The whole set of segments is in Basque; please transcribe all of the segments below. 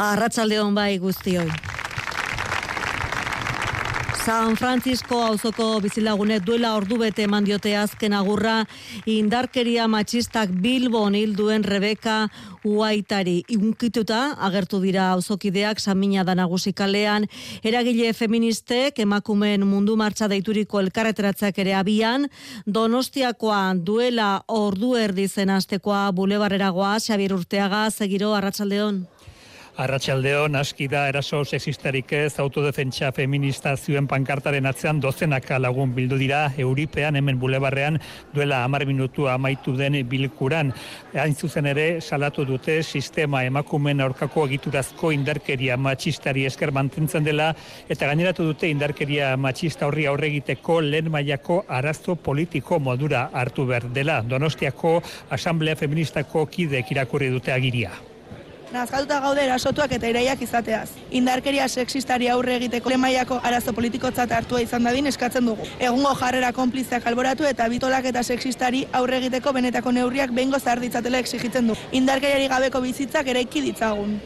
Arratsaldeon bai guztioi. San Francisco auzoko bizilagune duela ordu bete eman diote azken agurra indarkeria matxistak Bilbon hilduen Rebeka Uaitari. Iunkituta agertu dira auzokideak Samina da nagusi eragile feministek emakumeen mundu martxa deituriko elkarreteratzak ere abian. Donostiakoa duela ordu erdi zen astekoa bulebarreragoa Xabier Urteaga segiro arratsaldeon Arratxaldeon, aski da eraso sexistarik ez autodefentsa feminista zuen pankartaren atzean dozenaka lagun bildu dira Euripean hemen bulebarrean duela amar minutu amaitu den bilkuran. Hain zuzen ere salatu dute sistema emakumen aurkako egiturazko indarkeria matxistari esker mantentzen dela eta gaineratu dute indarkeria matxista horri aurregiteko lehen mailako arazo politiko modura hartu behar dela. Donostiako Asamblea Feministako kidek irakurri dute agiria. Nazkatuta gaude erasotuak eta iraiak izateaz. Indarkeria sexistari aurre egiteko lemaiako arazo politikotzat hartua izan dadin eskatzen dugu. Egungo jarrera konplizeak alboratu eta bitolak eta sexistari aurre egiteko benetako neurriak behingo zahar ditzatela exigitzen du. Indarkeriari gabeko bizitzak eraiki ditzagun.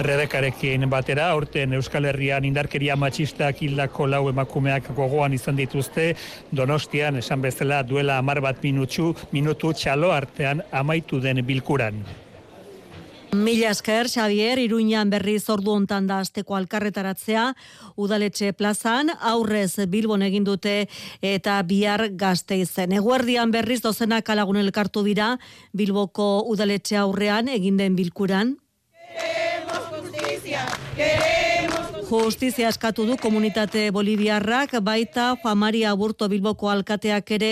Redekarekin batera, aurten Euskal Herrian indarkeria matxistak hildako lau emakumeak gogoan izan dituzte, donostian esan bezala duela amar bat minutxu, minutu txalo artean amaitu den bilkuran. Mila esker, Xavier, Iruñan berri zordu ontan da azteko alkarretaratzea, udaletxe plazan, aurrez Bilbon egin dute eta bihar gazte izen. Eguerdian berriz dozenak alagun elkartu dira, Bilboko udaletxe aurrean egin den bilkuran. Queremos justizia, queremos Justizia eskatu du komunitate boliviarrak, baita Juan Maria Aburto Bilboko alkateak ere,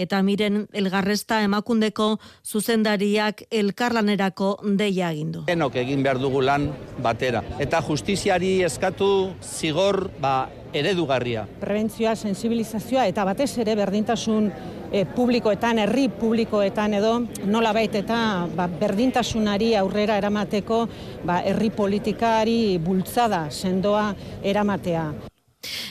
eta miren elgarresta emakundeko zuzendariak elkarlanerako deia agindu. Enok egin behar dugu lan batera. Eta justiziari eskatu zigor ba, eredugarria. Prebentzioa, sensibilizazioa eta batez ere berdintasun e, publikoetan, herri publikoetan edo nola baita eta ba, berdintasunari aurrera eramateko ba, herri politikari bultzada sendoa eramatea.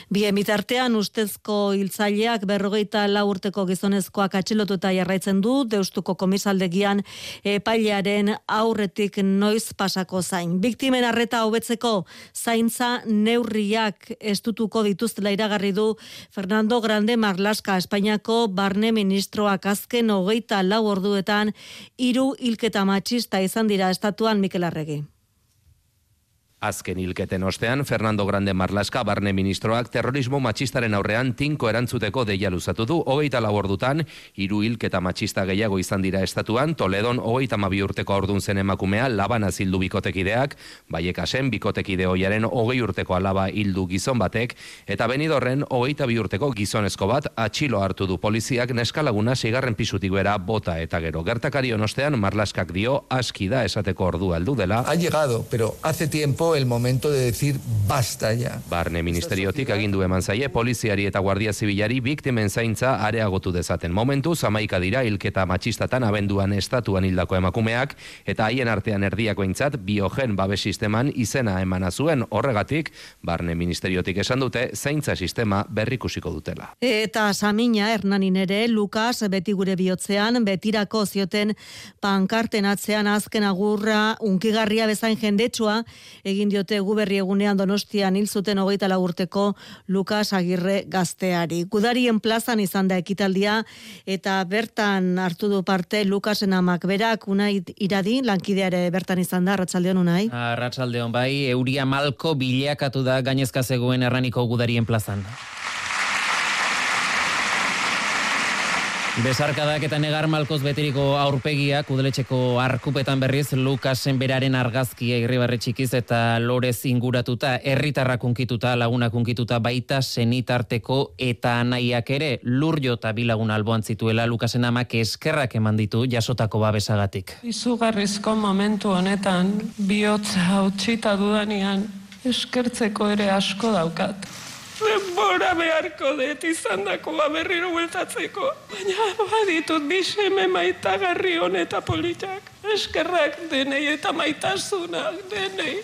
Bien bitartean ustezko hiltzaileak berrogeita lau urteko gizonezkoak atxilotuta jarraitzen du, deustuko komisaldegian epailearen aurretik noiz pasako zain. Biktimen arreta hobetzeko zaintza neurriak estutuko dituztela iragarri du Fernando Grande Marlaska Espainiako barne ministroak azken hogeita lau orduetan hiru hilketa matxista izan dira estatuan Mikel Arregi. Azken hilketen ostean, Fernando Grande Marlaska barne ministroak terrorismo matxistaren aurrean tinko erantzuteko deia luzatu du, hogeita labordutan, hiru hilketa matxista gehiago izan dira estatuan, Toledon hogeita mabi urteko aurdun zen emakumea labana zildu bikotekideak, baiekasen bikotekide hoiaren hogei urteko alaba hildu gizon batek, eta benidorren hogeita bi urteko gizonezko bat atxilo hartu du poliziak neskalaguna sigarren pisutik bera bota eta gero. Gertakari ostean Marlaskak dio aski da esateko ordu aldu dela. Ha llegado, pero hace tiempo el momento de decir basta ya. Barne ministeriotik agindu eman zaie poliziari eta guardia zibilari biktimen zaintza areagotu dezaten. Momentu zamaika dira hilketa matxistatan abenduan estatuan hildako emakumeak eta haien artean erdiakointzat biogen babes sisteman izena emana zuen horregatik barne ministeriotik esan dute zaintza sistema berrikusiko dutela. Eta Samina Hernanin ere Lukas beti gure bihotzean betirako zioten pankarten atzean azken agurra unkigarria bezain jendetsua egin diote guberri egunean donostian hil zuten hogeita urteko Lukas Agirre gazteari. Gudarien plazan izan da ekitaldia eta bertan hartu du parte Lukasen amak berak unai iradi lankideare bertan izan da, Arratxaldeon unai. Arratxaldeon bai, euria malko bileakatu da gainezka zegoen erraniko gudarien plazan. Besarkadak eta negar malkoz beteriko aurpegiak udaletxeko arkupetan berriz Lukasen beraren argazkia irribarre txikiz eta lorez inguratuta herritarrak unkituta lagunak unkituta baita senitarteko eta anaiak ere lur jota bilagun alboan zituela Lukasen amak eskerrak eman ditu jasotako babesagatik. Izugarrizko momentu honetan bihotza hautsita dudanian eskertzeko ere asko daukat. Denbora beharko dut izan dakoa berriro bueltatzeko. Baina baditut biseme maitagarri honeta politak. Eskerrak denei eta maitasunak denei.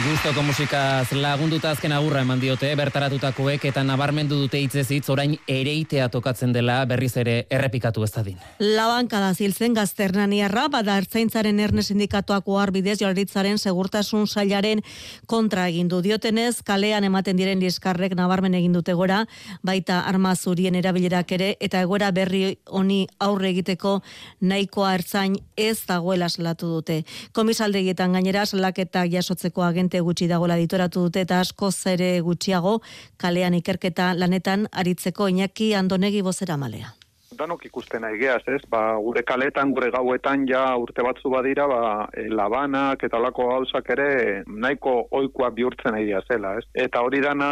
Gustoko musikaz lagunduta azken agurra eman diote, bertaratutakoek eta nabarmendu dute hitzezitz orain ereitea tokatzen dela berriz ere errepikatu ez dadin. Labanka da ziltzen gazternaniarra, bada ertzaintzaren erne sindikatuak oharbidez jorritzaren segurtasun sailaren kontra egin du. Diotenez, kalean ematen diren liskarrek nabarmen egin dute gora, baita arma zurien erabilerak ere, eta egoera berri honi aurre egiteko nahikoa ertzain ez dagoela salatu dute. Komisaldegietan gainera salaketak jasotzeko agen agente gutxi dagoela ditoratu dute eta asko zere gutxiago kalean ikerketa lanetan aritzeko inaki andonegi bozera malea danok ikusten nahi geaz, ez? Ba, gure kaletan, gure gauetan ja urte batzu badira, ba, e, labanak eta lako gauzak ere nahiko oikoa bihurtzen nahi zela, ez? Eta hori dana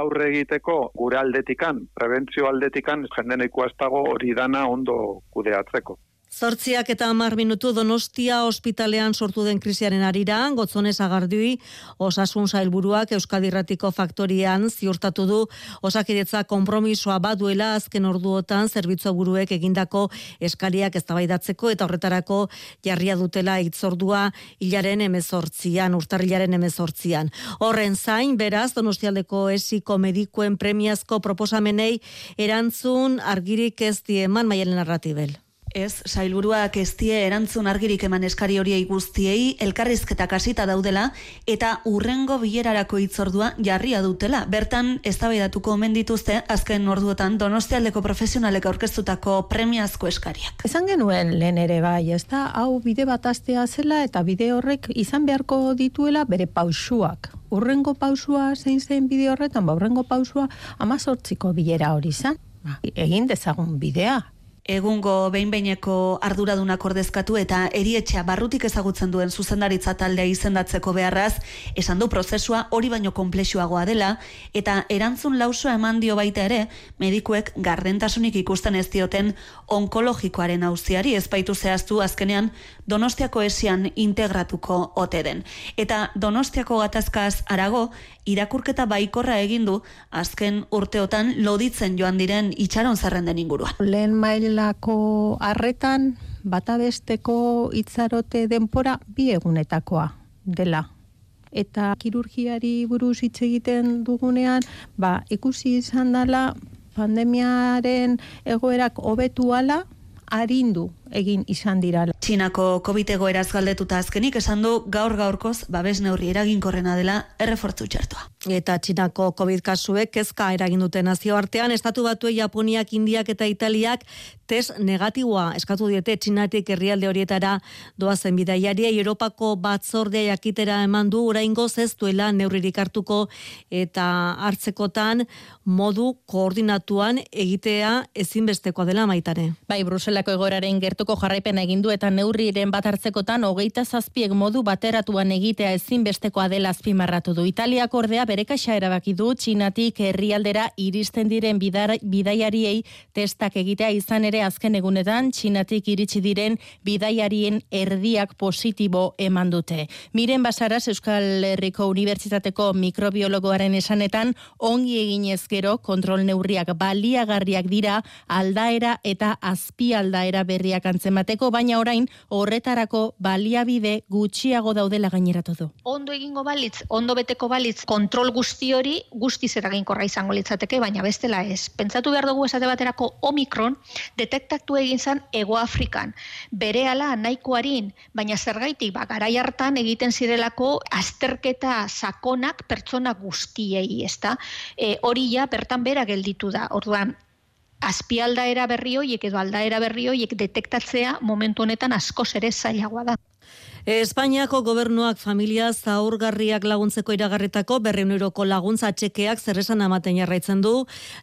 aurre egiteko gure aldetikan, prebentzio aldetikan, jende nahikoa ez dago hori dana ondo kudeatzeko. Zortziak eta amar minutu donostia ospitalean sortu den krisiaren arira, gotzonez agardui, osasun zailburuak Euskadirratiko faktorian ziurtatu du osakiretza kompromisoa baduela azken orduotan zerbitzu buruek egindako eskariak eztabaidatzeko eta horretarako jarria dutela itzordua hilaren emezortzian, urtarrilaren emezortzian. Horren zain, beraz, donostialdeko esiko medikuen premiazko proposamenei erantzun argirik ez dieman maialen narratibel. Ez, sailburuak ez die erantzun argirik eman eskari horiei guztiei, elkarrizketak hasita daudela, eta urrengo bilerarako itzordua jarria dutela. Bertan, ez omen dituzte, azken orduotan, donostialdeko profesionalek aurkeztutako premiazko eskariak. Esan genuen lehen ere bai, ez da, hau bide bat astea zela, eta bide horrek izan beharko dituela bere pausuak. Urrengo pausua zein zein bide horretan, ba, urrengo pausua amazortziko bilera hori izan. Ba, egin dezagun bidea, egungo behinbeineko arduradunak ordezkatu eta erietxea barrutik ezagutzen duen zuzendaritza taldea izendatzeko beharraz, esan du prozesua hori baino komplexuagoa dela, eta erantzun lausoa eman dio baita ere, medikuek gardentasunik ikusten ez dioten onkologikoaren auziari ezpaitu zehaztu azkenean Donostiako esian integratuko ote den. Eta Donostiako gatazkaz arago, irakurketa baikorra egin du azken urteotan loditzen joan diren itxaron zerrenden inguruan. Lehen mailako arretan batabesteko itzarote denpora bi egunetakoa dela. Eta kirurgiari buruz hitz egiten dugunean, ba, ikusi izan dela pandemiaren egoerak hobetu ala, arindu egin izan dira. Txinako COVID egoeraz galdetuta azkenik esan du gaur gaurkoz babes neurri eraginkorrena dela errefortzu txertua. Eta Txinako COVID kasuek kezka eragin dute nazioartean estatu batuei Japoniak, Indiak eta Italiak test negatiboa eskatu diete Txinatik herrialde horietara doazen bidaiari Europako batzordea jakitera eman du oraingo ez duela neurririk hartuko eta hartzekotan modu koordinatuan egitea ezinbestekoa dela maitare. Bai, Bruselako egoraren gert gertuko jarraipen egin du eta neurriren bat hartzekotan hogeita zazpiek modu bateratuan egitea ezinbestekoa dela azpimarratu du. Italiak ordea bere kaxa erabaki du Txinatik herrialdera iristen diren bidaiariei testak egitea izan ere azken egunetan Txinatik iritsi diren bidaiarien erdiak positibo eman dute. Miren Basaras Euskal Herriko Unibertsitateko mikrobiologoaren esanetan ongi eginez gero kontrol neurriak baliagarriak dira aldaera eta azpi aldaera berriak antzemateko, baina orain horretarako baliabide gutxiago daudela gaineratu du. Ondo egingo balitz, ondo beteko balitz, kontrol guzti hori guztiz eraginkorra izango litzateke, baina bestela ez. Pentsatu behar dugu esate baterako Omikron detektatu egin zan Ego Afrikan. Bere ala nahikoarin, baina zergaitik, ba, garai hartan egiten zirelako azterketa sakonak pertsona guztiei, ezta? E, hori ja, bertan bera gelditu da. Orduan, azpialdaera berri hoiek edo aldaera berri hoiek detektatzea momentu honetan askoz ere zailagoa da. Espainiako gobernuak familia zaurgarriak laguntzeko iragarretako berreun euroko laguntza txekeak zerresan amaten jarraitzen du.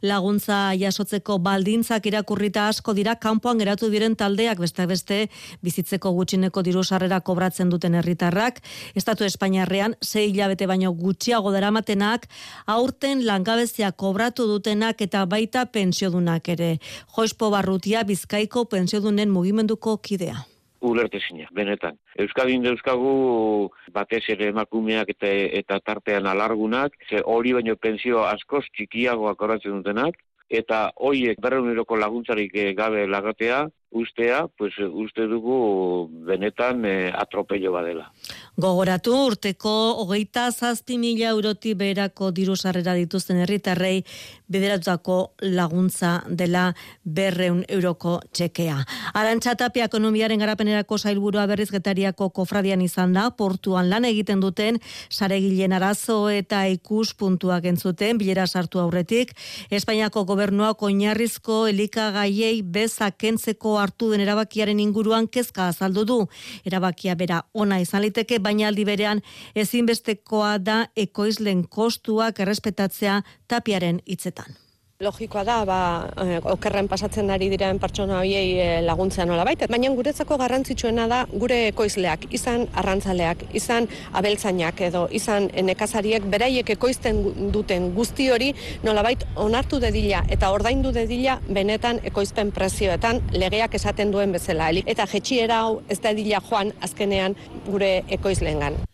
Laguntza jasotzeko baldintzak irakurrita asko dira kanpoan geratu diren taldeak beste beste bizitzeko gutxineko diru sarrera kobratzen duten herritarrak. Estatu Espainiarrean sei hilabete baino gutxiago daramatenak aurten langabezia kobratu dutenak eta baita pensiodunak ere. Joispo Barrutia Bizkaiko pensiodunen mugimenduko kidea ulertezina, benetan. Euskadin deuzkagu batez ere emakumeak eta, eta tartean alargunak, ze hori baino pensio askoz txikiagoak horatzen dutenak, eta hoiek berreun laguntzarik gabe lagatea, ustea, pues uste dugu benetan e, atropello badela. Gogoratu urteko hogeita zazpi mila euroti berako diru sarrera dituzten herritarrei bideratutako laguntza dela berreun euroko txekea. Arantxa tapia ekonomiaren garapenerako zailburua berrizgetariako kofradian izan da, portuan lan egiten duten, saregilen arazo eta ikus puntuak entzuten, bilera sartu aurretik, Espainiako gobernuak oinarrizko elikagaiei bezakentzeko hartu den erabakiaren inguruan kezka azaldu du. Erabakia bera ona izan liteke, baina aldi berean ezinbestekoa da ekoizlen kostuak errespetatzea tapiaren hitzetan. Logikoa da, ba, eh, okerren pasatzen ari diren pertsona hoiei eh, laguntzea nola baita. Baina guretzako garrantzitsuena da gure ekoizleak, izan arrantzaleak, izan abeltzainak edo izan nekazariek beraiek ekoizten duten guzti hori nolabait onartu dedila eta ordaindu dedila benetan ekoizpen prezioetan legeak esaten duen bezala. Eta jetxiera hau ez da edila joan azkenean gure ekoizleengan.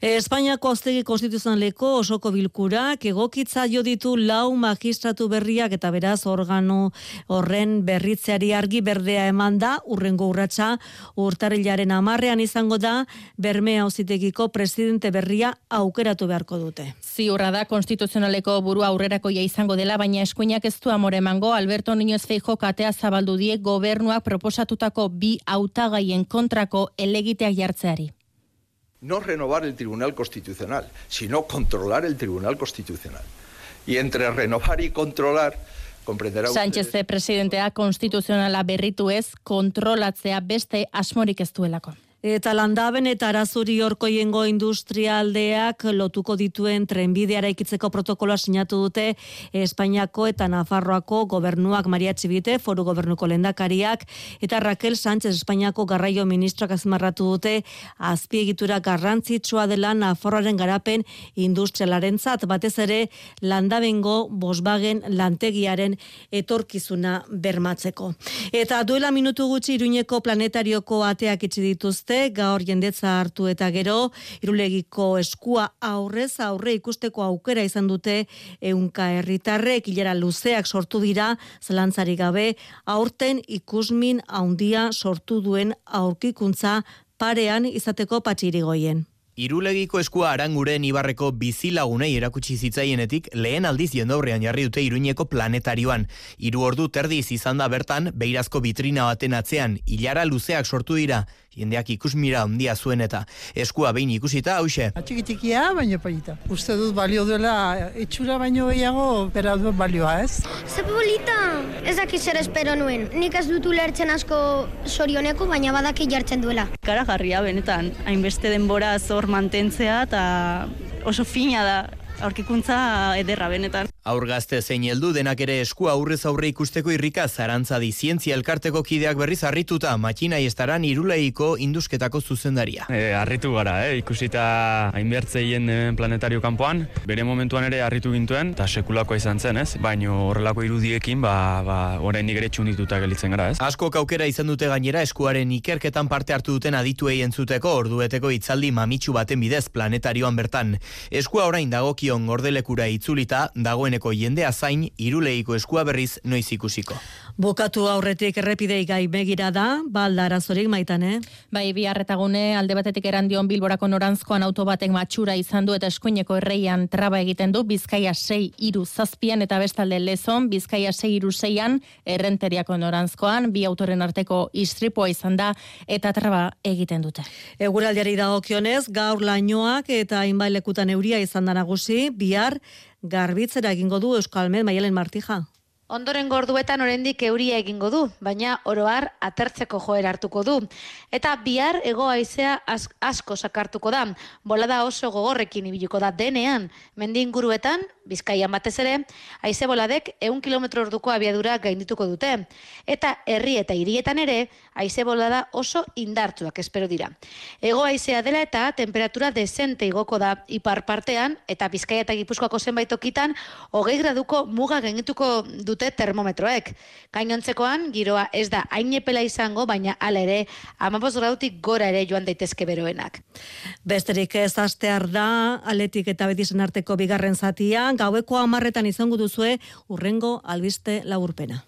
Espainiako auztegi konstituzionaleko osoko bilkurak egokitza jo ditu lau magistratu berriak eta beraz organo horren berritzeari argi berdea eman da. Urrengo urratsa urtarrilaren amarrean izango da berme auzitegiko presidente berria aukeratu beharko dute. Ziurra da konstituzionaleko burua aurrerakoia izango dela, baina eskuinak ez du amore mango, Alberto Niñoz Feijo katea zabaldu die gobernuak proposatutako bi hautagaien kontrako elegiteak jartzeari no renovar el Tribunal Constitucional, sino controlar el Tribunal Constitucional. Y entre renovar y controlar, comprenderá Sánchez presidentea konstituzionala berritu ez, kontrolatzea beste asmorik ez duelako. Eta landaben eta arazuri orko jengo industrialdeak lotuko dituen trenbideara ikitzeko protokoloa sinatu dute Espainiako eta Nafarroako gobernuak Maria Txibite, foru gobernuko lendakariak, eta Raquel Sánchez Espainiako garraio ministroak azmarratu dute azpiegitura garrantzitsua dela Nafarroaren garapen industrialaren zat, batez ere landabengo bosbagen lantegiaren etorkizuna bermatzeko. Eta duela minutu gutxi iruñeko planetarioko ateak itxi dituzte gaur jendetza hartu eta gero, irulegiko eskua aurrez aurre ikusteko aukera izan dute eunka herritarrek hilera luzeak sortu dira, zelantzari gabe, aurten ikusmin haundia sortu duen aurkikuntza parean izateko patxirigoien. Irulegiko eskua aranguren ibarreko bizilagunei erakutsi zitzaienetik lehen aldiz jendaurrean jarri dute iruñeko planetarioan. Iru ordu terdiz izan da bertan, beirazko vitrina baten atzean, hilara luzeak sortu dira, jendeak ikusmira handia zuen eta eskua behin ikusita hause. Txikitikia, baina polita. Uste dut balio duela itxura baino gehiago, bera dut balioa ez. Ze polita! Ez dakit zer espero nuen. Nik ez dutu lertzen asko sorioneko, baina badaki jartzen duela. Kara jarria benetan, hainbeste denbora zor mantentzea eta oso fina da aurkikuntza ederra benetan. Aurgazte zein heldu denak ere esku aurrez aurre ikusteko irrika zarantza di zientzia elkarteko kideak berriz harrituta makina estaran iruleiko indusketako zuzendaria. E, harritu gara, eh? ikusita hainbertzeien planetario kanpoan, bere momentuan ere harritu gintuen, eta sekulako izan zen, ez? Baino horrelako irudiekin, ba, ba, orain ere txundituta gelitzen gara, ez? Asko kaukera izan dute gainera eskuaren ikerketan parte hartu duten adituei entzuteko ordueteko itzaldi mamitsu baten bidez planetarioan bertan. Eskua orain dagokion gordelekura itzulita, dagoen dagoeneko jendea zain iruleiko eskua berriz noiz ikusiko. Bokatu aurretik errepidei gai begira da, balda arazorik maitan, eh? Bai, bi harretagune alde batetik erandion bilborako norantzkoan auto batek matxura izan du eta eskuineko erreian traba egiten du, bizkaia sei iru zazpian eta bestalde lezon, bizkaia sei iru zeian errenteriako norantzkoan, bi autoren arteko istripoa izan da eta traba egiten dute. Eguraldiari dagokionez, gaur lainoak eta inbailekutan euria izan da nagusi, bihar garbitzera egingo du Euskalmen Maialen Martija. Ondoren gorduetan oraindik euria egingo du, baina oroar atertzeko joera hartuko du. Eta bihar ego haizea asko sakartuko da. Bolada oso gogorrekin ibiliko da denean. Mendi inguruetan, bizkaian batez ere, haize boladek eun kilometro orduko abiadura gaindituko dute. Eta herri eta hirietan ere, haize bolada oso indartzuak espero dira. Ego haizea dela eta temperatura desente igoko da ipar partean, eta bizkaia eta gipuzkoako zenbait okitan, hogei graduko muga gaindituko dute dute termometroek. Gainontzekoan, giroa ez da hainepela izango, baina ala ere, amabos grautik gora ere joan daitezke beroenak. Besterik ez astear da, aletik eta betizen arteko bigarren zatia, gaueko amarretan izango duzue, urrengo albiste laburpena.